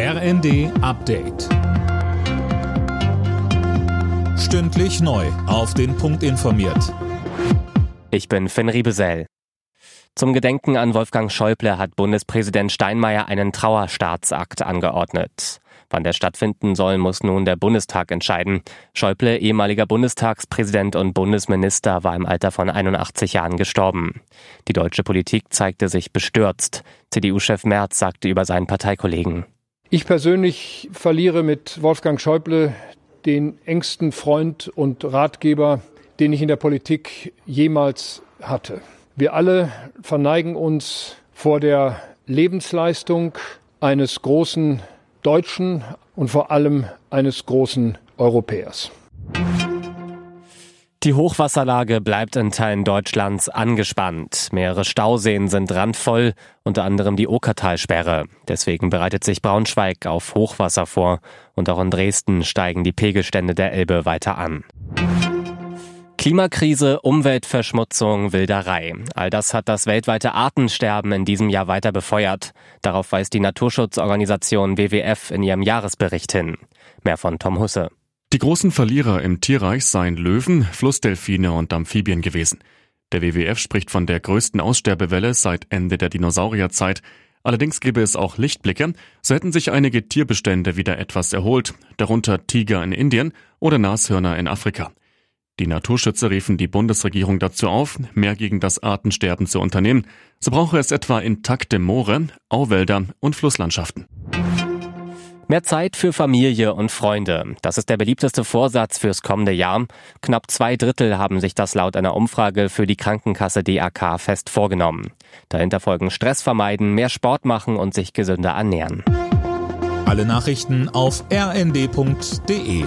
RND Update. Stündlich neu. Auf den Punkt informiert. Ich bin Finn Riebesell. Zum Gedenken an Wolfgang Schäuble hat Bundespräsident Steinmeier einen Trauerstaatsakt angeordnet. Wann der stattfinden soll, muss nun der Bundestag entscheiden. Schäuble, ehemaliger Bundestagspräsident und Bundesminister, war im Alter von 81 Jahren gestorben. Die deutsche Politik zeigte sich bestürzt. CDU-Chef Merz sagte über seinen Parteikollegen. Ich persönlich verliere mit Wolfgang Schäuble den engsten Freund und Ratgeber, den ich in der Politik jemals hatte. Wir alle verneigen uns vor der Lebensleistung eines großen Deutschen und vor allem eines großen Europäers. Die Hochwasserlage bleibt in Teilen Deutschlands angespannt. Mehrere Stauseen sind randvoll, unter anderem die Okertalsperre. Deswegen bereitet sich Braunschweig auf Hochwasser vor und auch in Dresden steigen die Pegelstände der Elbe weiter an. Klimakrise, Umweltverschmutzung, Wilderei. All das hat das weltweite Artensterben in diesem Jahr weiter befeuert. Darauf weist die Naturschutzorganisation WWF in ihrem Jahresbericht hin. Mehr von Tom Husse. Die großen Verlierer im Tierreich seien Löwen, Flussdelfine und Amphibien gewesen. Der WWF spricht von der größten Aussterbewelle seit Ende der Dinosaurierzeit. Allerdings gäbe es auch Lichtblicke, so hätten sich einige Tierbestände wieder etwas erholt, darunter Tiger in Indien oder Nashörner in Afrika. Die Naturschützer riefen die Bundesregierung dazu auf, mehr gegen das Artensterben zu unternehmen. So brauche es etwa intakte Moore, Auwälder und Flusslandschaften. Mehr Zeit für Familie und Freunde. Das ist der beliebteste Vorsatz fürs kommende Jahr. Knapp zwei Drittel haben sich das laut einer Umfrage für die Krankenkasse DAK fest vorgenommen. Dahinter folgen Stress vermeiden, mehr Sport machen und sich gesünder ernähren. Alle Nachrichten auf rnd.de